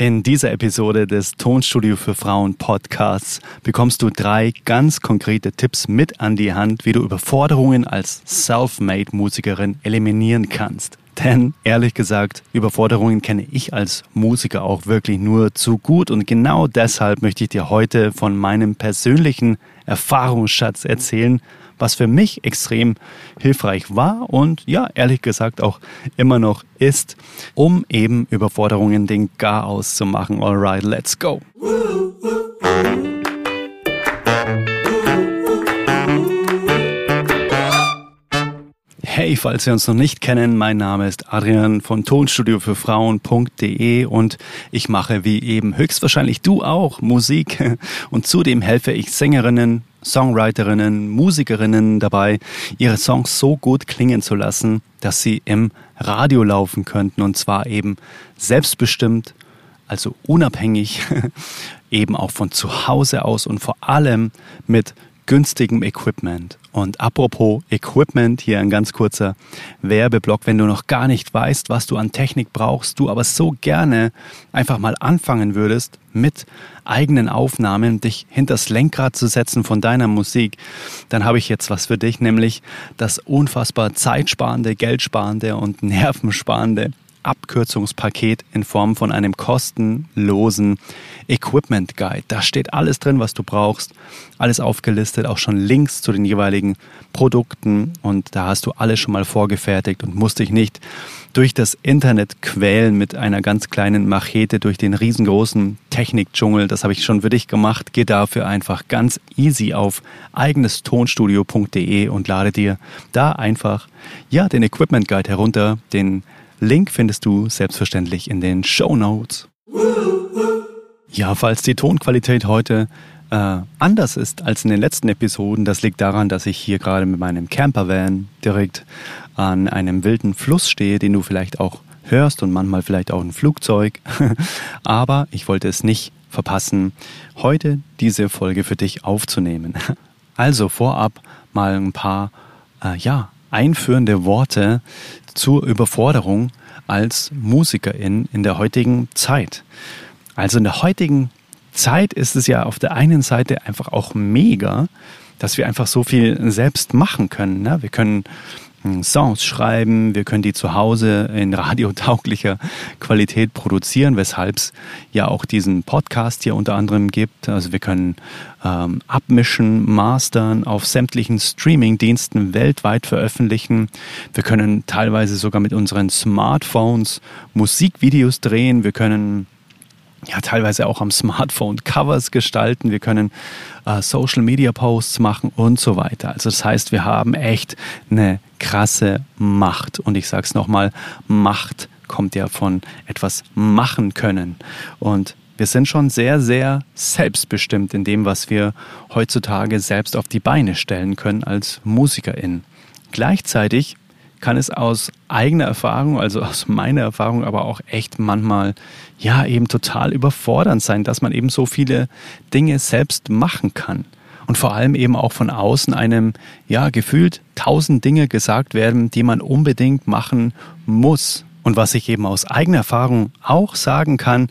In dieser Episode des Tonstudio für Frauen Podcasts bekommst du drei ganz konkrete Tipps mit an die Hand, wie du Überforderungen als Self-Made Musikerin eliminieren kannst. Denn ehrlich gesagt, Überforderungen kenne ich als Musiker auch wirklich nur zu gut und genau deshalb möchte ich dir heute von meinem persönlichen Erfahrungsschatz erzählen, was für mich extrem hilfreich war und ja, ehrlich gesagt auch immer noch ist, um eben Überforderungen den Garaus zu machen. Alright, let's go. Hey, falls wir uns noch nicht kennen, mein Name ist Adrian von Tonstudio für Frauen.de und ich mache wie eben höchstwahrscheinlich du auch Musik. Und zudem helfe ich Sängerinnen, Songwriterinnen, Musikerinnen dabei, ihre Songs so gut klingen zu lassen, dass sie im Radio laufen könnten. Und zwar eben selbstbestimmt, also unabhängig, eben auch von zu Hause aus und vor allem mit günstigem Equipment. Und apropos Equipment, hier ein ganz kurzer Werbeblock, wenn du noch gar nicht weißt, was du an Technik brauchst, du aber so gerne einfach mal anfangen würdest, mit eigenen Aufnahmen dich hinters Lenkrad zu setzen von deiner Musik, dann habe ich jetzt was für dich, nämlich das unfassbar zeitsparende, geldsparende und nervensparende Abkürzungspaket in Form von einem kostenlosen Equipment Guide. Da steht alles drin, was du brauchst, alles aufgelistet, auch schon Links zu den jeweiligen Produkten und da hast du alles schon mal vorgefertigt und musst dich nicht durch das Internet quälen mit einer ganz kleinen Machete durch den riesengroßen Technikdschungel. Das habe ich schon für dich gemacht. Geh dafür einfach ganz easy auf eigenestonstudio.de und lade dir da einfach ja den Equipment Guide herunter, den Link findest du selbstverständlich in den Show Notes. Ja, falls die Tonqualität heute äh, anders ist als in den letzten Episoden, das liegt daran, dass ich hier gerade mit meinem Campervan direkt an einem wilden Fluss stehe, den du vielleicht auch hörst und manchmal vielleicht auch ein Flugzeug. Aber ich wollte es nicht verpassen, heute diese Folge für dich aufzunehmen. Also vorab mal ein paar äh, ja, einführende Worte zur Überforderung als Musikerin in der heutigen Zeit. Also in der heutigen Zeit ist es ja auf der einen Seite einfach auch mega, dass wir einfach so viel selbst machen können. Ne? Wir können Songs schreiben, wir können die zu Hause in radiotauglicher Qualität produzieren, weshalb es ja auch diesen Podcast hier unter anderem gibt. Also wir können ähm, abmischen, mastern, auf sämtlichen Streaming-Diensten weltweit veröffentlichen. Wir können teilweise sogar mit unseren Smartphones Musikvideos drehen. Wir können ja teilweise auch am Smartphone Covers gestalten, wir können äh, Social Media Posts machen und so weiter. Also das heißt, wir haben echt eine krasse Macht und ich sage es nochmal, Macht kommt ja von etwas machen können und wir sind schon sehr, sehr selbstbestimmt in dem, was wir heutzutage selbst auf die Beine stellen können als Musikerin. Gleichzeitig kann es aus eigener Erfahrung, also aus meiner Erfahrung, aber auch echt manchmal, ja, eben total überfordernd sein, dass man eben so viele Dinge selbst machen kann. Und vor allem eben auch von außen einem, ja, gefühlt tausend Dinge gesagt werden, die man unbedingt machen muss. Und was ich eben aus eigener Erfahrung auch sagen kann,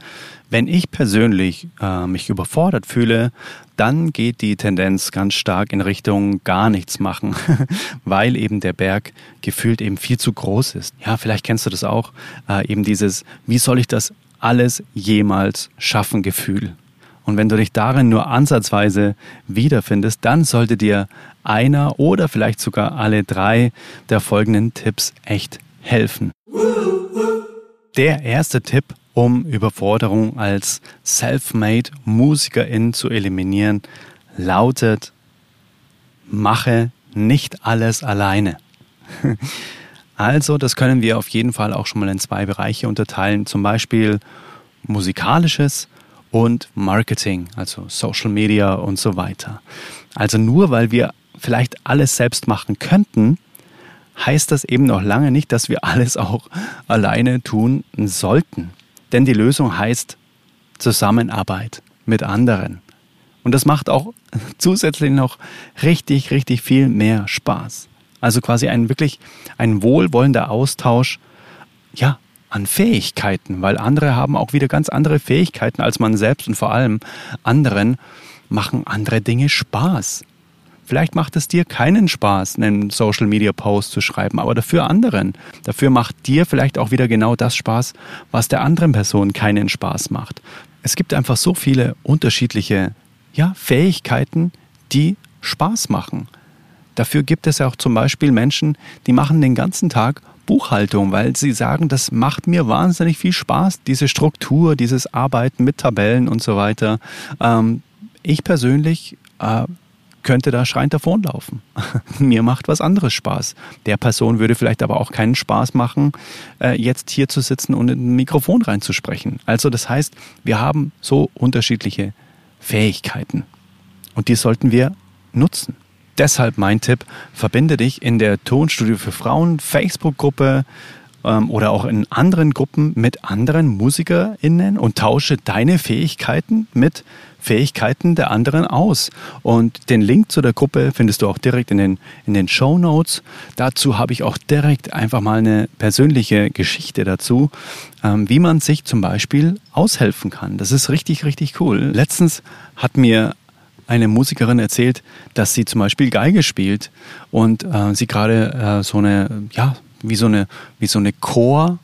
wenn ich persönlich äh, mich überfordert fühle, dann geht die Tendenz ganz stark in Richtung gar nichts machen, weil eben der Berg gefühlt eben viel zu groß ist. Ja, vielleicht kennst du das auch, äh, eben dieses, wie soll ich das alles jemals schaffen Gefühl. Und wenn du dich darin nur ansatzweise wiederfindest, dann sollte dir einer oder vielleicht sogar alle drei der folgenden Tipps echt helfen. Der erste Tipp um Überforderung als Self-Made Musikerin zu eliminieren, lautet, mache nicht alles alleine. Also, das können wir auf jeden Fall auch schon mal in zwei Bereiche unterteilen, zum Beispiel musikalisches und Marketing, also Social Media und so weiter. Also nur weil wir vielleicht alles selbst machen könnten, heißt das eben noch lange nicht, dass wir alles auch alleine tun sollten. Denn die Lösung heißt Zusammenarbeit mit anderen. Und das macht auch zusätzlich noch richtig, richtig viel mehr Spaß. Also quasi ein wirklich ein wohlwollender Austausch, ja, an Fähigkeiten, weil andere haben auch wieder ganz andere Fähigkeiten als man selbst und vor allem anderen machen andere Dinge Spaß. Vielleicht macht es dir keinen Spaß, einen Social Media Post zu schreiben, aber dafür anderen. Dafür macht dir vielleicht auch wieder genau das Spaß, was der anderen Person keinen Spaß macht. Es gibt einfach so viele unterschiedliche ja, Fähigkeiten, die Spaß machen. Dafür gibt es ja auch zum Beispiel Menschen, die machen den ganzen Tag Buchhaltung, weil sie sagen, das macht mir wahnsinnig viel Spaß, diese Struktur, dieses Arbeiten mit Tabellen und so weiter. Ähm, ich persönlich äh, könnte da schreiend davonlaufen. Mir macht was anderes Spaß. Der Person würde vielleicht aber auch keinen Spaß machen, äh, jetzt hier zu sitzen und in ein Mikrofon reinzusprechen. Also das heißt, wir haben so unterschiedliche Fähigkeiten und die sollten wir nutzen. Deshalb mein Tipp, verbinde dich in der Tonstudio für Frauen Facebook-Gruppe ähm, oder auch in anderen Gruppen mit anderen MusikerInnen und tausche deine Fähigkeiten mit Fähigkeiten der anderen aus. Und den Link zu der Gruppe findest du auch direkt in den, in den Show Notes. Dazu habe ich auch direkt einfach mal eine persönliche Geschichte dazu, ähm, wie man sich zum Beispiel aushelfen kann. Das ist richtig, richtig cool. Letztens hat mir eine Musikerin erzählt, dass sie zum Beispiel Geige spielt und äh, sie gerade äh, so eine, ja, wie so eine, wie so eine Chor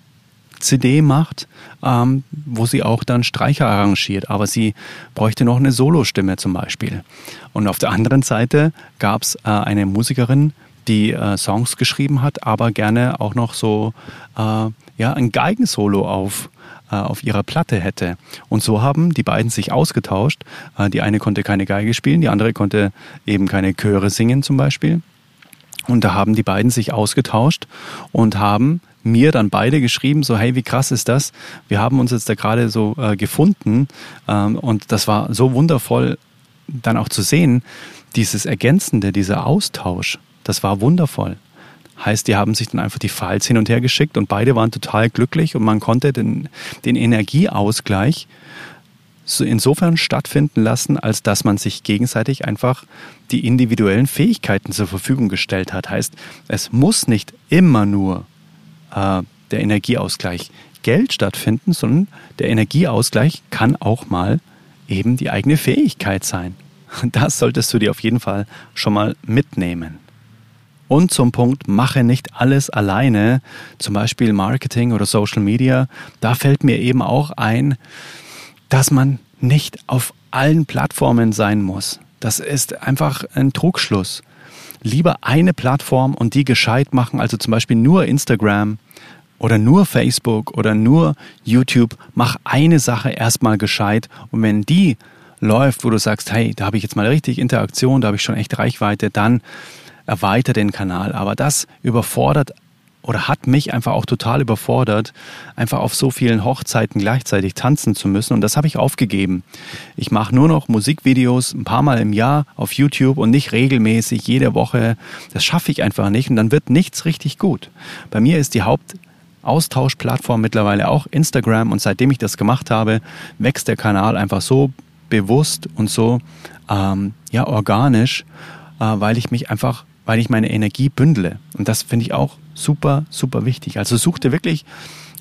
CD macht, ähm, wo sie auch dann Streicher arrangiert. Aber sie bräuchte noch eine Solostimme zum Beispiel. Und auf der anderen Seite gab es äh, eine Musikerin, die äh, Songs geschrieben hat, aber gerne auch noch so äh, ja, ein Geigensolo auf, äh, auf ihrer Platte hätte. Und so haben die beiden sich ausgetauscht. Äh, die eine konnte keine Geige spielen, die andere konnte eben keine Chöre singen zum Beispiel. Und da haben die beiden sich ausgetauscht und haben mir dann beide geschrieben, so hey, wie krass ist das? Wir haben uns jetzt da gerade so äh, gefunden ähm, und das war so wundervoll dann auch zu sehen, dieses Ergänzende, dieser Austausch, das war wundervoll. Heißt, die haben sich dann einfach die Files hin und her geschickt und beide waren total glücklich und man konnte den, den Energieausgleich insofern stattfinden lassen, als dass man sich gegenseitig einfach die individuellen Fähigkeiten zur Verfügung gestellt hat. Heißt, es muss nicht immer nur äh, der Energieausgleich Geld stattfinden, sondern der Energieausgleich kann auch mal eben die eigene Fähigkeit sein. Das solltest du dir auf jeden Fall schon mal mitnehmen. Und zum Punkt, mache nicht alles alleine, zum Beispiel Marketing oder Social Media. Da fällt mir eben auch ein, dass man nicht auf allen Plattformen sein muss. Das ist einfach ein Trugschluss. Lieber eine Plattform und die gescheit machen, also zum Beispiel nur Instagram oder nur Facebook oder nur YouTube. Mach eine Sache erstmal gescheit und wenn die läuft, wo du sagst, hey, da habe ich jetzt mal richtig Interaktion, da habe ich schon echt Reichweite, dann erweiter den Kanal. Aber das überfordert oder hat mich einfach auch total überfordert, einfach auf so vielen Hochzeiten gleichzeitig tanzen zu müssen. Und das habe ich aufgegeben. Ich mache nur noch Musikvideos ein paar Mal im Jahr auf YouTube und nicht regelmäßig jede Woche. Das schaffe ich einfach nicht und dann wird nichts richtig gut. Bei mir ist die Hauptaustauschplattform mittlerweile auch Instagram und seitdem ich das gemacht habe, wächst der Kanal einfach so bewusst und so ähm, ja organisch, äh, weil ich mich einfach weil ich meine Energie bündle. Und das finde ich auch super, super wichtig. Also such dir wirklich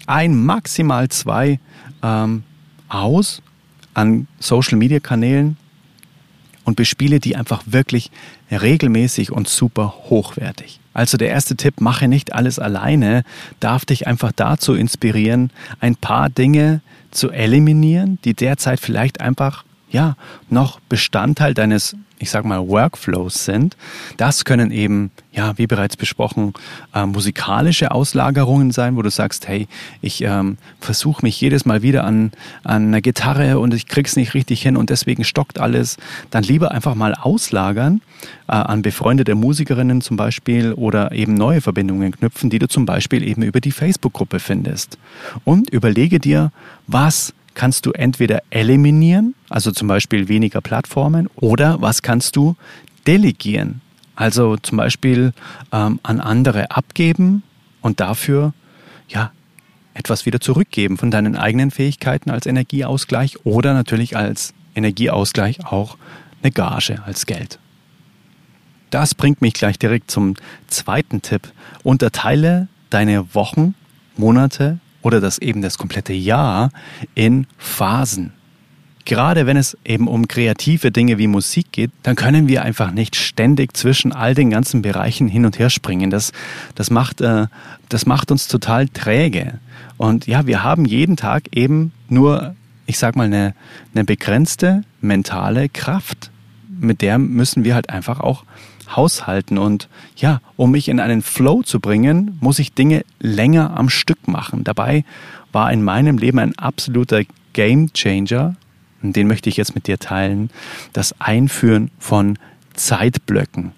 ein, maximal zwei ähm, aus an Social-Media-Kanälen und bespiele die einfach wirklich regelmäßig und super hochwertig. Also der erste Tipp, mache nicht alles alleine, darf dich einfach dazu inspirieren, ein paar Dinge zu eliminieren, die derzeit vielleicht einfach ja noch Bestandteil deines ich sag mal, Workflows sind. Das können eben, ja, wie bereits besprochen, äh, musikalische Auslagerungen sein, wo du sagst, hey, ich ähm, versuche mich jedes Mal wieder an, an einer Gitarre und ich krieg's nicht richtig hin und deswegen stockt alles. Dann lieber einfach mal auslagern äh, an befreundete Musikerinnen zum Beispiel oder eben neue Verbindungen knüpfen, die du zum Beispiel eben über die Facebook-Gruppe findest. Und überlege dir, was kannst du entweder eliminieren, also zum Beispiel weniger Plattformen, oder was kannst du delegieren, also zum Beispiel ähm, an andere abgeben und dafür ja etwas wieder zurückgeben von deinen eigenen Fähigkeiten als Energieausgleich oder natürlich als Energieausgleich auch eine Gage als Geld. Das bringt mich gleich direkt zum zweiten Tipp. Unterteile deine Wochen, Monate oder das eben das komplette Jahr in Phasen. Gerade wenn es eben um kreative Dinge wie Musik geht, dann können wir einfach nicht ständig zwischen all den ganzen Bereichen hin und her springen. Das, das, macht, äh, das macht uns total träge. Und ja, wir haben jeden Tag eben nur, ich sag mal, eine, eine begrenzte mentale Kraft. Mit der müssen wir halt einfach auch haushalten. Und ja, um mich in einen Flow zu bringen, muss ich Dinge länger am Stück machen. Dabei war in meinem Leben ein absoluter Game Changer, und den möchte ich jetzt mit dir teilen, das Einführen von Zeitblöcken.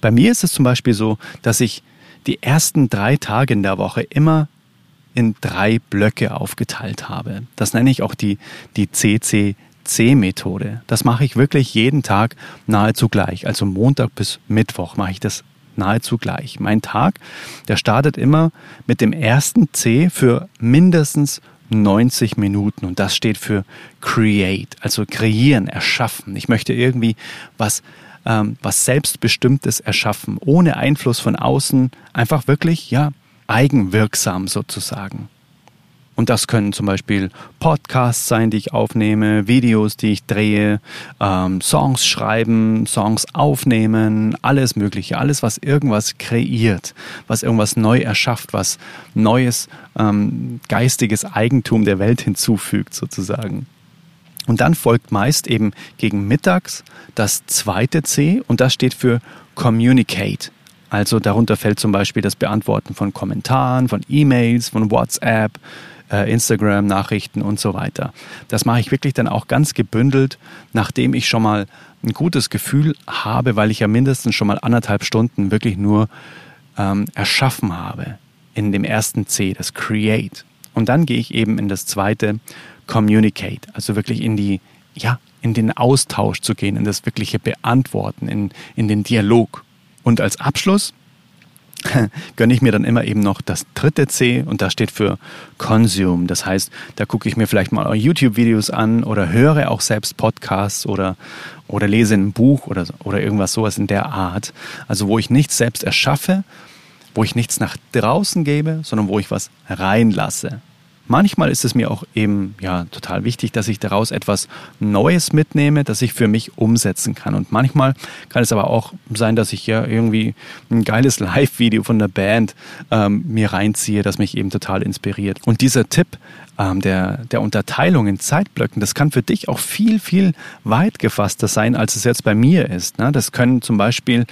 Bei mir ist es zum Beispiel so, dass ich die ersten drei Tage in der Woche immer in drei Blöcke aufgeteilt habe. Das nenne ich auch die, die CC C-Methode. Das mache ich wirklich jeden Tag nahezu gleich. Also Montag bis Mittwoch mache ich das nahezu gleich. Mein Tag, der startet immer mit dem ersten C für mindestens 90 Minuten und das steht für Create, also kreieren, erschaffen. Ich möchte irgendwie was, ähm, was Selbstbestimmtes erschaffen, ohne Einfluss von außen, einfach wirklich, ja, eigenwirksam sozusagen. Und das können zum Beispiel Podcasts sein, die ich aufnehme, Videos, die ich drehe, ähm, Songs schreiben, Songs aufnehmen, alles Mögliche, alles, was irgendwas kreiert, was irgendwas neu erschafft, was neues ähm, geistiges Eigentum der Welt hinzufügt sozusagen. Und dann folgt meist eben gegen Mittags das zweite C und das steht für Communicate. Also darunter fällt zum Beispiel das Beantworten von Kommentaren, von E-Mails, von WhatsApp, äh, Instagram-Nachrichten und so weiter. Das mache ich wirklich dann auch ganz gebündelt, nachdem ich schon mal ein gutes Gefühl habe, weil ich ja mindestens schon mal anderthalb Stunden wirklich nur ähm, erschaffen habe in dem ersten C, das Create. Und dann gehe ich eben in das zweite Communicate, also wirklich in die, ja, in den Austausch zu gehen, in das wirkliche Beantworten, in, in den Dialog. Und als Abschluss gönne ich mir dann immer eben noch das dritte C und das steht für Consume. Das heißt, da gucke ich mir vielleicht mal YouTube-Videos an oder höre auch selbst Podcasts oder, oder lese ein Buch oder, oder irgendwas sowas in der Art. Also wo ich nichts selbst erschaffe, wo ich nichts nach draußen gebe, sondern wo ich was reinlasse. Manchmal ist es mir auch eben ja total wichtig, dass ich daraus etwas Neues mitnehme, das ich für mich umsetzen kann. Und manchmal kann es aber auch sein, dass ich ja irgendwie ein geiles Live-Video von der Band ähm, mir reinziehe, das mich eben total inspiriert. Und dieser Tipp ähm, der, der Unterteilung in Zeitblöcken, das kann für dich auch viel, viel weit gefasster sein, als es jetzt bei mir ist. Ne? Das können zum Beispiel,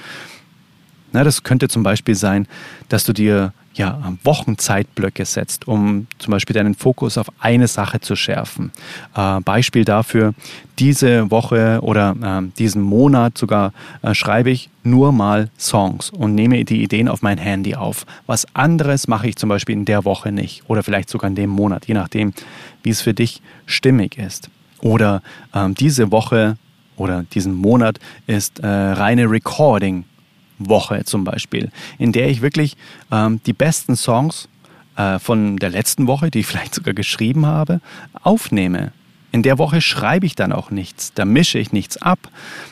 na, das könnte zum Beispiel sein, dass du dir ja, Wochenzeitblöcke setzt, um zum Beispiel deinen Fokus auf eine Sache zu schärfen. Äh, Beispiel dafür, diese Woche oder äh, diesen Monat sogar äh, schreibe ich nur mal Songs und nehme die Ideen auf mein Handy auf. Was anderes mache ich zum Beispiel in der Woche nicht oder vielleicht sogar in dem Monat, je nachdem, wie es für dich stimmig ist. Oder ähm, diese Woche oder diesen Monat ist äh, reine Recording Woche zum Beispiel, in der ich wirklich ähm, die besten Songs äh, von der letzten Woche, die ich vielleicht sogar geschrieben habe, aufnehme. In der Woche schreibe ich dann auch nichts, da mische ich nichts ab,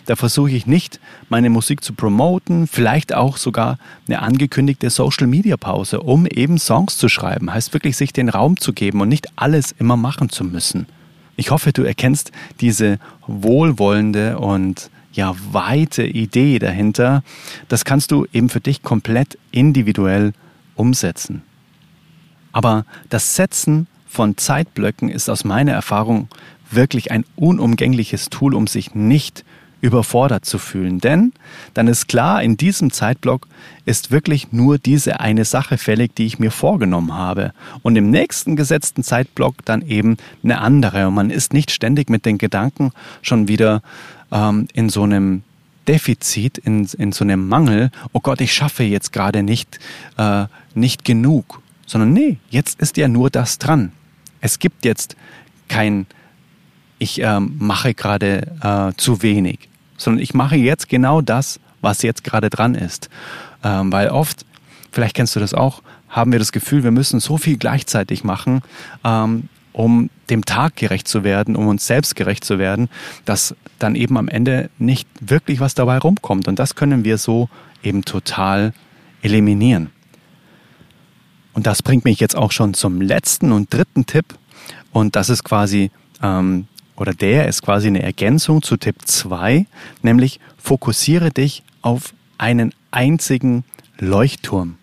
da versuche ich nicht, meine Musik zu promoten, vielleicht auch sogar eine angekündigte Social-Media-Pause, um eben Songs zu schreiben. Heißt wirklich, sich den Raum zu geben und nicht alles immer machen zu müssen. Ich hoffe, du erkennst diese wohlwollende und ja, weite Idee dahinter, das kannst du eben für dich komplett individuell umsetzen. Aber das Setzen von Zeitblöcken ist aus meiner Erfahrung wirklich ein unumgängliches Tool, um sich nicht überfordert zu fühlen. Denn dann ist klar, in diesem Zeitblock ist wirklich nur diese eine Sache fällig, die ich mir vorgenommen habe. Und im nächsten gesetzten Zeitblock dann eben eine andere. Und man ist nicht ständig mit den Gedanken schon wieder ähm, in so einem Defizit, in, in so einem Mangel, oh Gott, ich schaffe jetzt gerade nicht, äh, nicht genug, sondern nee, jetzt ist ja nur das dran. Es gibt jetzt kein, ich ähm, mache gerade äh, zu wenig, sondern ich mache jetzt genau das, was jetzt gerade dran ist. Ähm, weil oft, vielleicht kennst du das auch, haben wir das Gefühl, wir müssen so viel gleichzeitig machen, ähm, um dem Tag gerecht zu werden, um uns selbst gerecht zu werden, dass dann eben am Ende nicht wirklich was dabei rumkommt. Und das können wir so eben total eliminieren. Und das bringt mich jetzt auch schon zum letzten und dritten Tipp. Und das ist quasi, ähm, oder der ist quasi eine Ergänzung zu Tipp 2, nämlich fokussiere dich auf einen einzigen Leuchtturm.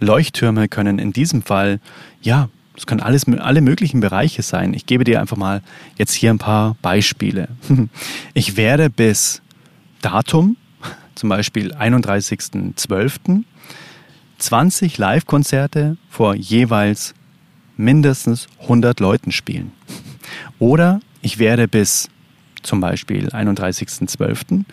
Leuchttürme können in diesem Fall, ja, es können alles, alle möglichen Bereiche sein. Ich gebe dir einfach mal jetzt hier ein paar Beispiele. Ich werde bis Datum, zum Beispiel 31.12., 20 Live-Konzerte vor jeweils mindestens 100 Leuten spielen. Oder ich werde bis zum Beispiel 31.12.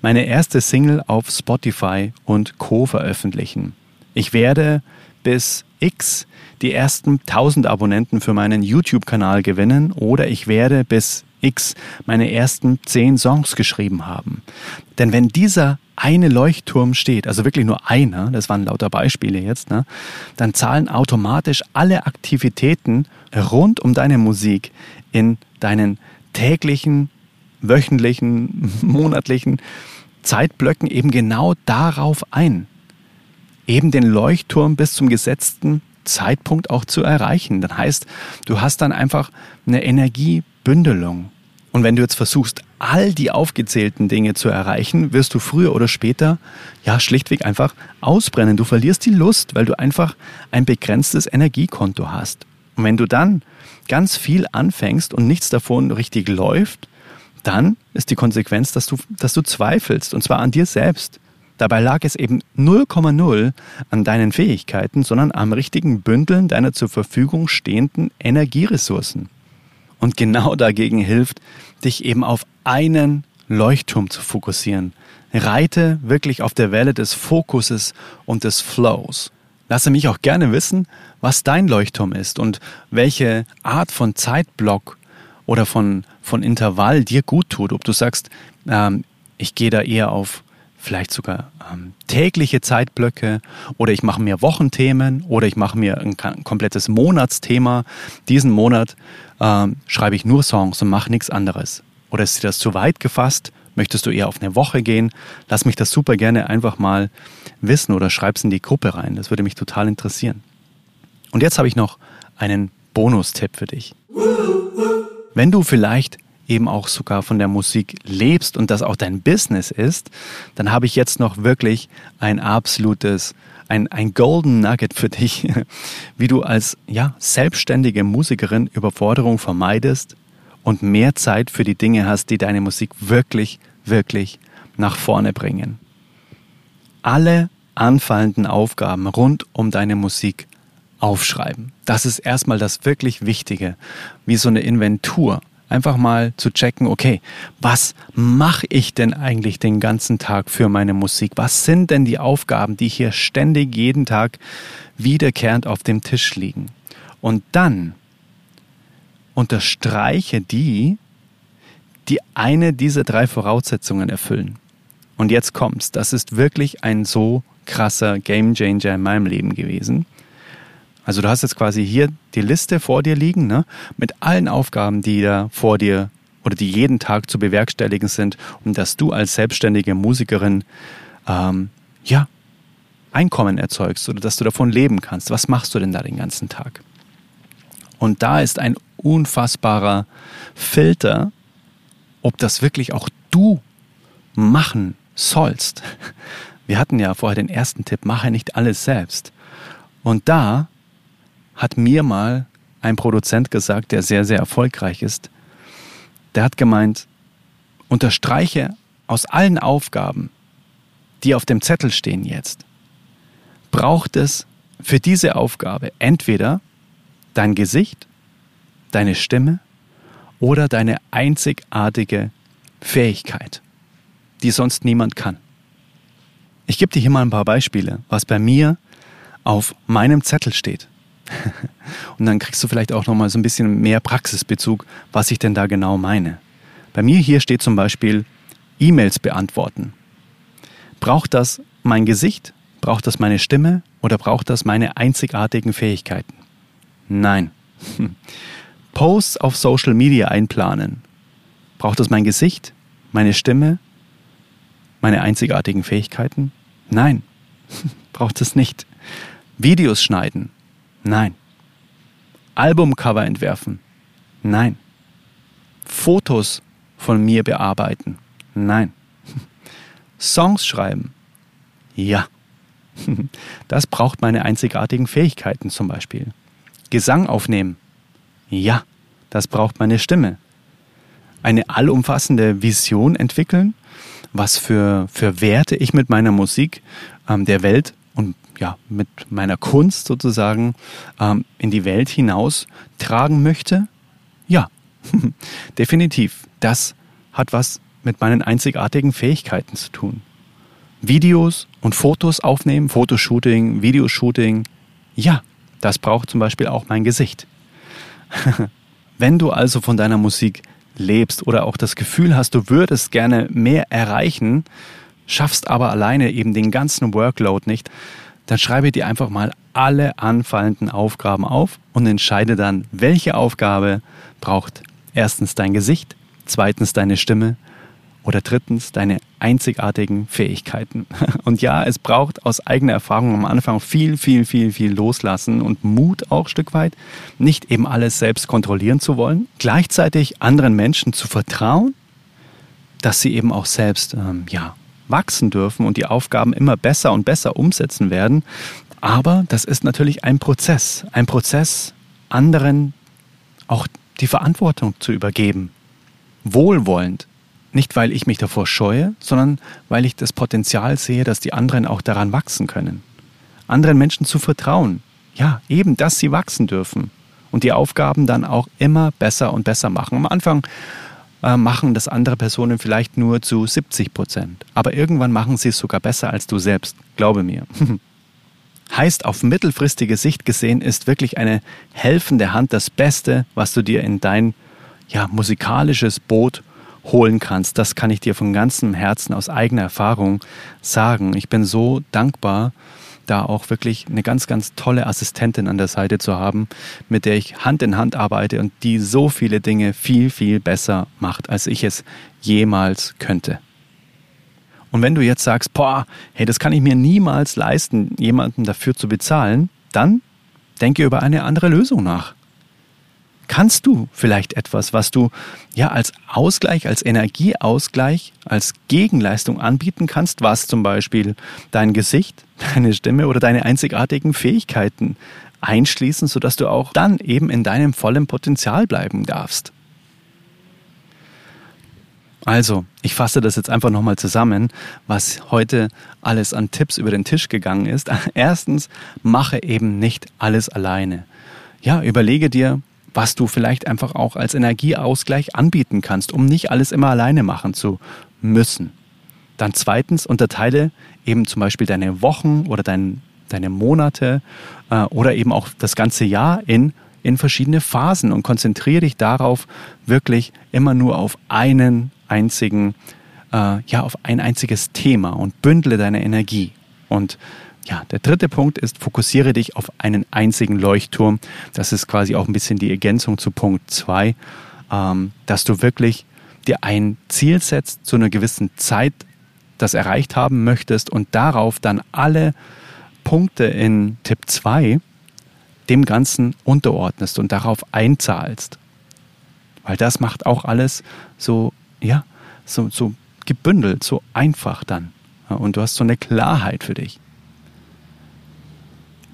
meine erste Single auf Spotify und Co veröffentlichen. Ich werde bis X die ersten 1000 Abonnenten für meinen YouTube-Kanal gewinnen oder ich werde bis X meine ersten 10 Songs geschrieben haben. Denn wenn dieser eine Leuchtturm steht, also wirklich nur einer, das waren lauter Beispiele jetzt, ne, dann zahlen automatisch alle Aktivitäten rund um deine Musik in deinen täglichen, wöchentlichen, monatlichen Zeitblöcken eben genau darauf ein eben den Leuchtturm bis zum gesetzten Zeitpunkt auch zu erreichen. Das heißt, du hast dann einfach eine Energiebündelung. Und wenn du jetzt versuchst, all die aufgezählten Dinge zu erreichen, wirst du früher oder später ja schlichtweg einfach ausbrennen. Du verlierst die Lust, weil du einfach ein begrenztes Energiekonto hast. Und wenn du dann ganz viel anfängst und nichts davon richtig läuft, dann ist die Konsequenz, dass du, dass du zweifelst, und zwar an dir selbst. Dabei lag es eben 0,0 an deinen Fähigkeiten, sondern am richtigen Bündeln deiner zur Verfügung stehenden Energieressourcen. Und genau dagegen hilft, dich eben auf einen Leuchtturm zu fokussieren. Reite wirklich auf der Welle des Fokuses und des Flows. Lasse mich auch gerne wissen, was dein Leuchtturm ist und welche Art von Zeitblock oder von, von Intervall dir gut tut. Ob du sagst, ähm, ich gehe da eher auf vielleicht sogar ähm, tägliche Zeitblöcke oder ich mache mir Wochenthemen oder ich mache mir ein, komplettes Monatsthema. Diesen Monat ähm, schreibe ich nur Songs und mache nichts anderes. Oder ist dir das zu weit gefasst? Möchtest du eher auf eine Woche gehen? Lass mich das super gerne einfach mal wissen oder schreib's in die Gruppe rein. Das würde mich total interessieren. Und jetzt habe ich noch einen Bonustipp für dich. Wenn du vielleicht eben auch sogar von der Musik lebst und das auch dein Business ist, dann habe ich jetzt noch wirklich ein absolutes, ein, ein Golden Nugget für dich, wie du als ja, selbstständige Musikerin Überforderung vermeidest und mehr Zeit für die Dinge hast, die deine Musik wirklich, wirklich nach vorne bringen. Alle anfallenden Aufgaben rund um deine Musik aufschreiben. Das ist erstmal das wirklich Wichtige, wie so eine Inventur einfach mal zu checken, okay, was mache ich denn eigentlich den ganzen Tag für meine Musik? Was sind denn die Aufgaben, die hier ständig jeden Tag wiederkehrend auf dem Tisch liegen? Und dann unterstreiche die, die eine dieser drei Voraussetzungen erfüllen. Und jetzt kommt's. Das ist wirklich ein so krasser Gamechanger in meinem Leben gewesen. Also du hast jetzt quasi hier die Liste vor dir liegen, ne, mit allen Aufgaben, die da vor dir oder die jeden Tag zu bewerkstelligen sind, um dass du als selbstständige Musikerin ähm, ja Einkommen erzeugst oder dass du davon leben kannst. Was machst du denn da den ganzen Tag? Und da ist ein unfassbarer Filter, ob das wirklich auch du machen sollst. Wir hatten ja vorher den ersten Tipp, mache nicht alles selbst. Und da hat mir mal ein Produzent gesagt, der sehr, sehr erfolgreich ist. Der hat gemeint, unterstreiche aus allen Aufgaben, die auf dem Zettel stehen jetzt, braucht es für diese Aufgabe entweder dein Gesicht, deine Stimme oder deine einzigartige Fähigkeit, die sonst niemand kann. Ich gebe dir hier mal ein paar Beispiele, was bei mir auf meinem Zettel steht. Und dann kriegst du vielleicht auch nochmal so ein bisschen mehr Praxisbezug, was ich denn da genau meine. Bei mir hier steht zum Beispiel E-Mails beantworten. Braucht das mein Gesicht? Braucht das meine Stimme? Oder braucht das meine einzigartigen Fähigkeiten? Nein. Posts auf Social Media einplanen. Braucht das mein Gesicht? Meine Stimme? Meine einzigartigen Fähigkeiten? Nein. Braucht es nicht. Videos schneiden. Nein. Albumcover entwerfen? Nein. Fotos von mir bearbeiten? Nein. Songs schreiben? Ja. Das braucht meine einzigartigen Fähigkeiten zum Beispiel. Gesang aufnehmen? Ja, das braucht meine Stimme. Eine allumfassende Vision entwickeln? Was für, für Werte ich mit meiner Musik ähm, der Welt und ja, mit meiner Kunst sozusagen ähm, in die Welt hinaus tragen möchte? Ja, definitiv. Das hat was mit meinen einzigartigen Fähigkeiten zu tun. Videos und Fotos aufnehmen, Fotoshooting, Videoshooting, ja, das braucht zum Beispiel auch mein Gesicht. Wenn du also von deiner Musik lebst oder auch das Gefühl hast, du würdest gerne mehr erreichen, schaffst aber alleine eben den ganzen Workload nicht, dann schreibe dir einfach mal alle anfallenden Aufgaben auf und entscheide dann, welche Aufgabe braucht erstens dein Gesicht, zweitens deine Stimme oder drittens deine einzigartigen Fähigkeiten. Und ja, es braucht aus eigener Erfahrung am Anfang viel, viel, viel, viel loslassen und Mut auch ein Stück weit, nicht eben alles selbst kontrollieren zu wollen, gleichzeitig anderen Menschen zu vertrauen, dass sie eben auch selbst ähm, ja, wachsen dürfen und die Aufgaben immer besser und besser umsetzen werden. Aber das ist natürlich ein Prozess, ein Prozess, anderen auch die Verantwortung zu übergeben. Wohlwollend. Nicht, weil ich mich davor scheue, sondern weil ich das Potenzial sehe, dass die anderen auch daran wachsen können. Anderen Menschen zu vertrauen. Ja, eben, dass sie wachsen dürfen. Und die Aufgaben dann auch immer besser und besser machen. Am Anfang äh, machen das andere Personen vielleicht nur zu 70 Prozent. Aber irgendwann machen sie es sogar besser als du selbst. Glaube mir. Heißt, auf mittelfristige Sicht gesehen ist wirklich eine helfende Hand das Beste, was du dir in dein ja, musikalisches Boot holen kannst. Das kann ich dir von ganzem Herzen aus eigener Erfahrung sagen. Ich bin so dankbar, da auch wirklich eine ganz, ganz tolle Assistentin an der Seite zu haben, mit der ich Hand in Hand arbeite und die so viele Dinge viel, viel besser macht, als ich es jemals könnte. Und wenn du jetzt sagst, boah, hey, das kann ich mir niemals leisten, jemanden dafür zu bezahlen, dann denke über eine andere Lösung nach kannst du vielleicht etwas, was du ja als Ausgleich, als Energieausgleich, als Gegenleistung anbieten kannst, was zum Beispiel dein Gesicht, deine Stimme oder deine einzigartigen Fähigkeiten einschließen, sodass du auch dann eben in deinem vollen Potenzial bleiben darfst. Also, ich fasse das jetzt einfach nochmal zusammen, was heute alles an Tipps über den Tisch gegangen ist. Erstens, mache eben nicht alles alleine. Ja, überlege dir, was du vielleicht einfach auch als Energieausgleich anbieten kannst, um nicht alles immer alleine machen zu müssen. Dann zweitens unterteile eben zum Beispiel deine Wochen oder dein, deine Monate äh, oder eben auch das ganze Jahr in, in verschiedene Phasen und konzentriere dich darauf, wirklich immer nur auf einen einzigen, äh, ja, auf ein einziges Thema und bündle deine Energie. Und ja, der dritte Punkt ist, fokussiere dich auf einen einzigen Leuchtturm. Das ist quasi auch ein bisschen die Ergänzung zu Punkt 2, ähm, dass du wirklich dir ein Ziel setzt zu einer gewissen Zeit, das erreicht haben möchtest und darauf dann alle Punkte in Tipp 2 dem Ganzen unterordnest und darauf einzahlst. Weil das macht auch alles so, ja, so, so gebündelt, so einfach dann. Und du hast so eine Klarheit für dich.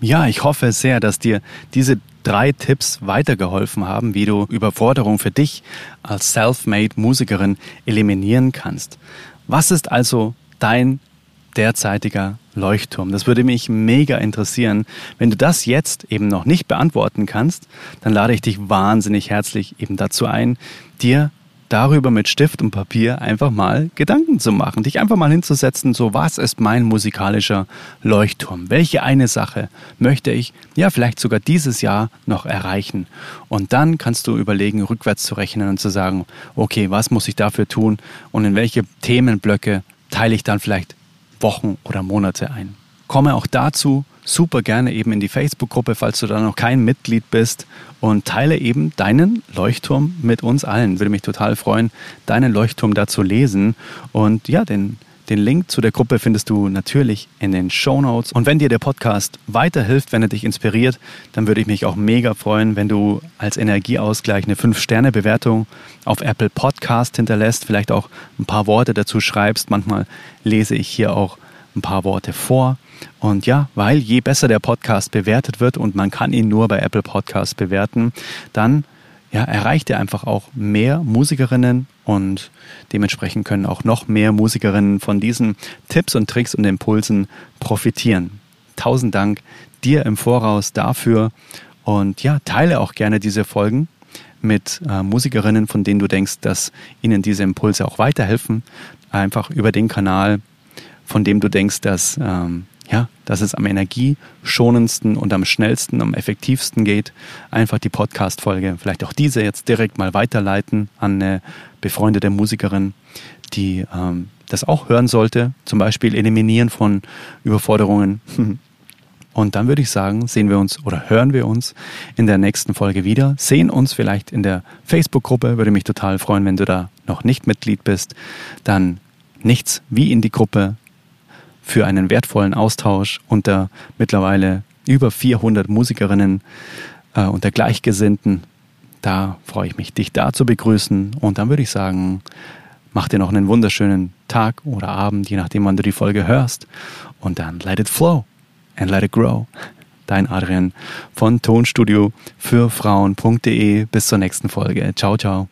Ja, ich hoffe sehr, dass dir diese drei Tipps weitergeholfen haben, wie du Überforderung für dich als Self-Made Musikerin eliminieren kannst. Was ist also dein derzeitiger Leuchtturm? Das würde mich mega interessieren. Wenn du das jetzt eben noch nicht beantworten kannst, dann lade ich dich wahnsinnig herzlich eben dazu ein, dir darüber mit Stift und Papier einfach mal Gedanken zu machen, dich einfach mal hinzusetzen, so was ist mein musikalischer Leuchtturm? Welche eine Sache möchte ich ja vielleicht sogar dieses Jahr noch erreichen? Und dann kannst du überlegen, rückwärts zu rechnen und zu sagen, okay, was muss ich dafür tun und in welche Themenblöcke teile ich dann vielleicht Wochen oder Monate ein? Komme auch dazu super gerne eben in die Facebook-Gruppe, falls du da noch kein Mitglied bist und teile eben deinen Leuchtturm mit uns allen. Würde mich total freuen, deinen Leuchtturm da zu lesen und ja, den, Den Link zu der Gruppe findest du natürlich in den Show Notes. Und wenn dir der Podcast weiterhilft, wenn er dich inspiriert, dann würde ich mich auch mega freuen, wenn du als Energieausgleich eine 5-Sterne-Bewertung auf Apple Podcast hinterlässt, vielleicht auch ein paar Worte dazu schreibst. Manchmal lese ich hier auch ein paar Worte vor. Und ja, weil je besser der Podcast bewertet wird und man kann ihn nur bei Apple Podcast bewerten, dann ja, erreicht er einfach auch mehr Musikerinnen und dementsprechend können auch noch mehr Musikerinnen von diesen Tipps und Tricks und Impulsen profitieren. Tausend Dank dir im Voraus dafür und ja, teile auch gerne diese Folgen mit äh, Musikerinnen, von denen du denkst, dass ihnen diese Impulse auch weiterhelfen. Einfach über den Kanal, von dem du denkst, dass ähm, ja, dass es am energieschonendsten und am schnellsten, am effektivsten geht, einfach die Podcast-Folge, vielleicht auch diese jetzt direkt mal weiterleiten an eine befreundete Musikerin, die ähm, das auch hören sollte. Zum Beispiel Eliminieren von Überforderungen. Und dann würde ich sagen, sehen wir uns oder hören wir uns in der nächsten Folge wieder. Sehen uns vielleicht in der Facebook-Gruppe. Würde mich total freuen, wenn du da noch nicht Mitglied bist. Dann nichts wie in die Gruppe für einen wertvollen Austausch unter mittlerweile über 400 Musikerinnen äh, unter Gleichgesinnten. Da freue ich mich, dich da zu begrüßen. Und dann würde ich sagen, mach dir noch einen wunderschönen Tag oder Abend, je nachdem, wann du die Folge hörst. Und dann let it flow and let it grow. Dein Adrian von Tonstudio für Frauen.de. Bis zur nächsten Folge. Ciao, ciao.